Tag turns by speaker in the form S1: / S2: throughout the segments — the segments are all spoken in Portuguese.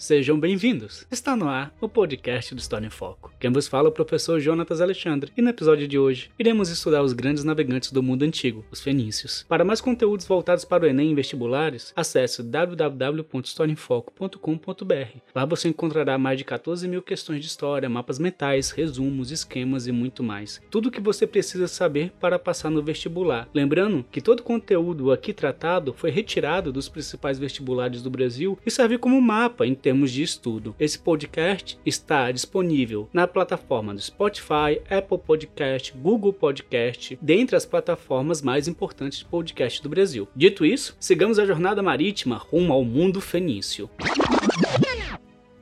S1: Sejam bem-vindos! Está no ar o podcast do História em Foco. Quem vos fala é o professor Jonatas Alexandre, e no episódio de hoje iremos estudar os grandes navegantes do mundo antigo, os fenícios. Para mais conteúdos voltados para o Enem e vestibulares, acesse www.historiaemfoco.com.br. Lá você encontrará mais de 14 mil questões de história, mapas mentais, resumos, esquemas e muito mais. Tudo o que você precisa saber para passar no vestibular. Lembrando que todo o conteúdo aqui tratado foi retirado dos principais vestibulares do Brasil e serve como mapa em termos de estudo. Esse podcast está disponível na plataforma do Spotify, Apple Podcast, Google Podcast, dentre as plataformas mais importantes de podcast do Brasil. Dito isso, sigamos a jornada marítima rumo ao mundo fenício.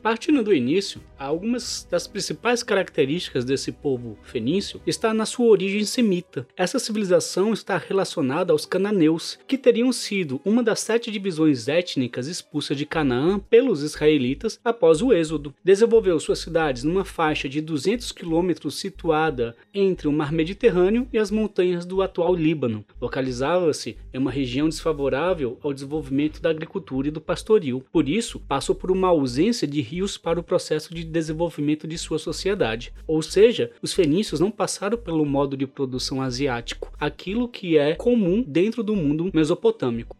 S1: Partindo do início, algumas das principais características desse povo fenício está na sua origem semita. Essa civilização está relacionada aos cananeus, que teriam sido uma das sete divisões étnicas expulsas de Canaã pelos israelitas após o êxodo. Desenvolveu suas cidades numa faixa de 200 quilômetros situada entre o mar Mediterrâneo e as montanhas do atual Líbano. Localizava-se em uma região desfavorável ao desenvolvimento da agricultura e do pastoril. Por isso, passou por uma ausência de rios para o processo de desenvolvimento de sua sociedade. Ou seja, os fenícios não passaram pelo modo de produção asiático, aquilo que é comum dentro do mundo mesopotâmico.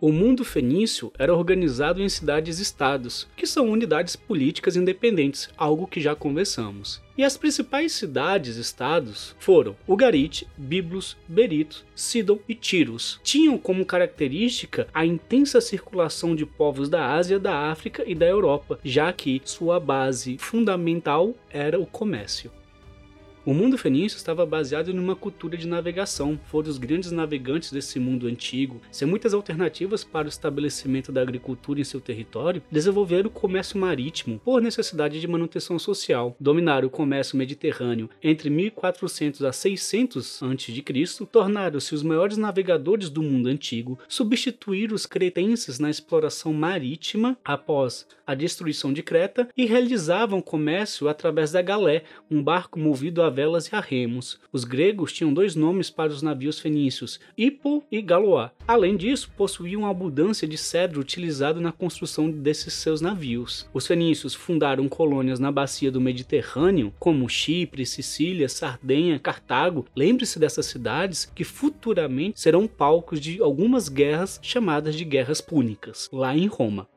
S1: O mundo fenício era organizado em cidades-estados, que são unidades políticas independentes, algo que já conversamos. E as principais cidades-estados foram Ugarit, Biblos, Berito, Sidon e Tiros. Tinham como característica a intensa circulação de povos da Ásia, da África e da Europa, já que sua base fundamental era o comércio. O mundo fenício estava baseado em uma cultura de navegação, foram os grandes navegantes desse mundo antigo, sem muitas alternativas para o estabelecimento da agricultura em seu território, desenvolveram o comércio marítimo por necessidade de manutenção social, dominaram o comércio mediterrâneo entre 1400 a 600 a.C., tornaram-se os maiores navegadores do mundo antigo, substituíram os cretenses na exploração marítima após a destruição de Creta e realizavam comércio através da galé, um barco movido a velas e a remos. Os gregos tinham dois nomes para os navios fenícios, Hippo e Galoá. Além disso, possuíam abundância de cedro utilizado na construção desses seus navios. Os fenícios fundaram colônias na bacia do Mediterrâneo, como Chipre, Sicília, Sardenha, Cartago. Lembre-se dessas cidades que futuramente serão palcos de algumas guerras chamadas de guerras púnicas, lá em Roma.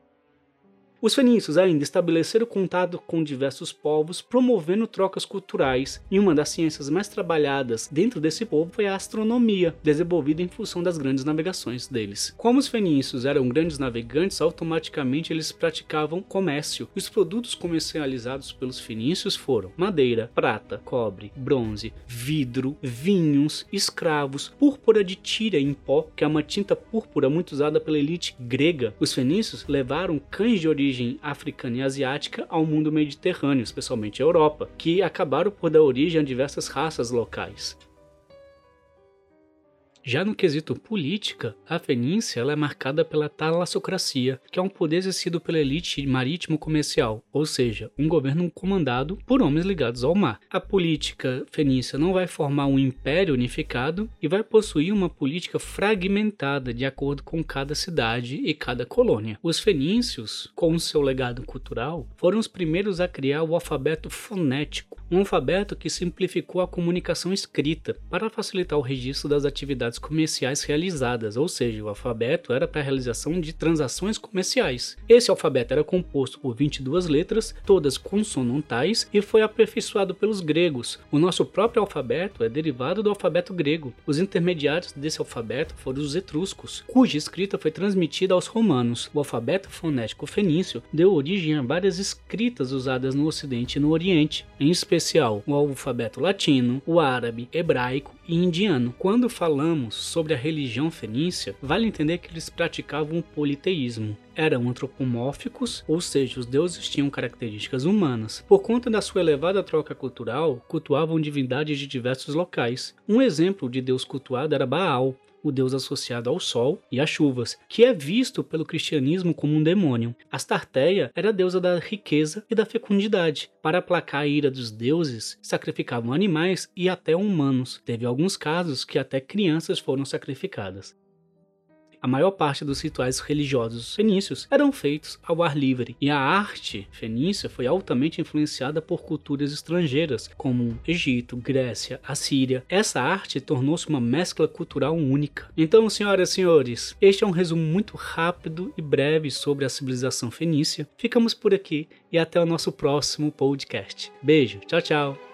S1: Os fenícios ainda estabeleceram contato com diversos povos, promovendo trocas culturais, e uma das ciências mais trabalhadas dentro desse povo foi a astronomia, desenvolvida em função das grandes navegações deles. Como os fenícios eram grandes navegantes, automaticamente eles praticavam comércio. Os produtos comercializados pelos fenícios foram madeira, prata, cobre, bronze, vidro, vinhos, escravos, púrpura de tira em pó, que é uma tinta púrpura muito usada pela elite grega. Os fenícios levaram cães de origem origem africana e asiática ao mundo mediterrâneo, especialmente a Europa, que acabaram por dar origem a diversas raças locais. Já no quesito política, a Fenícia ela é marcada pela talassocracia, que é um poder exercido pela elite marítimo comercial, ou seja, um governo comandado por homens ligados ao mar. A política fenícia não vai formar um império unificado e vai possuir uma política fragmentada de acordo com cada cidade e cada colônia. Os fenícios, com seu legado cultural, foram os primeiros a criar o alfabeto fonético, um alfabeto que simplificou a comunicação escrita para facilitar o registro das atividades comerciais realizadas, ou seja, o alfabeto era para a realização de transações comerciais. Esse alfabeto era composto por 22 letras, todas consonantais, e foi aperfeiçoado pelos gregos. O nosso próprio alfabeto é derivado do alfabeto grego. Os intermediários desse alfabeto foram os etruscos, cuja escrita foi transmitida aos romanos. O alfabeto fonético fenício deu origem a várias escritas usadas no Ocidente e no Oriente, em especial especial o alfabeto latino, o árabe, hebraico e indiano. Quando falamos sobre a religião fenícia, vale entender que eles praticavam o politeísmo. Eram antropomórficos, ou seja, os deuses tinham características humanas. Por conta da sua elevada troca cultural, cultuavam divindades de diversos locais. Um exemplo de deus cultuado era Baal, o deus associado ao sol e às chuvas, que é visto pelo cristianismo como um demônio. Astarteia era a deusa da riqueza e da fecundidade. Para aplacar a ira dos deuses, sacrificavam animais e até humanos. Teve alguns casos que até crianças foram sacrificadas. A maior parte dos rituais religiosos fenícios eram feitos ao ar livre, e a arte fenícia foi altamente influenciada por culturas estrangeiras, como Egito, Grécia, Assíria. Essa arte tornou-se uma mescla cultural única. Então, senhoras e senhores, este é um resumo muito rápido e breve sobre a civilização fenícia. Ficamos por aqui e até o nosso próximo podcast. Beijo, tchau, tchau.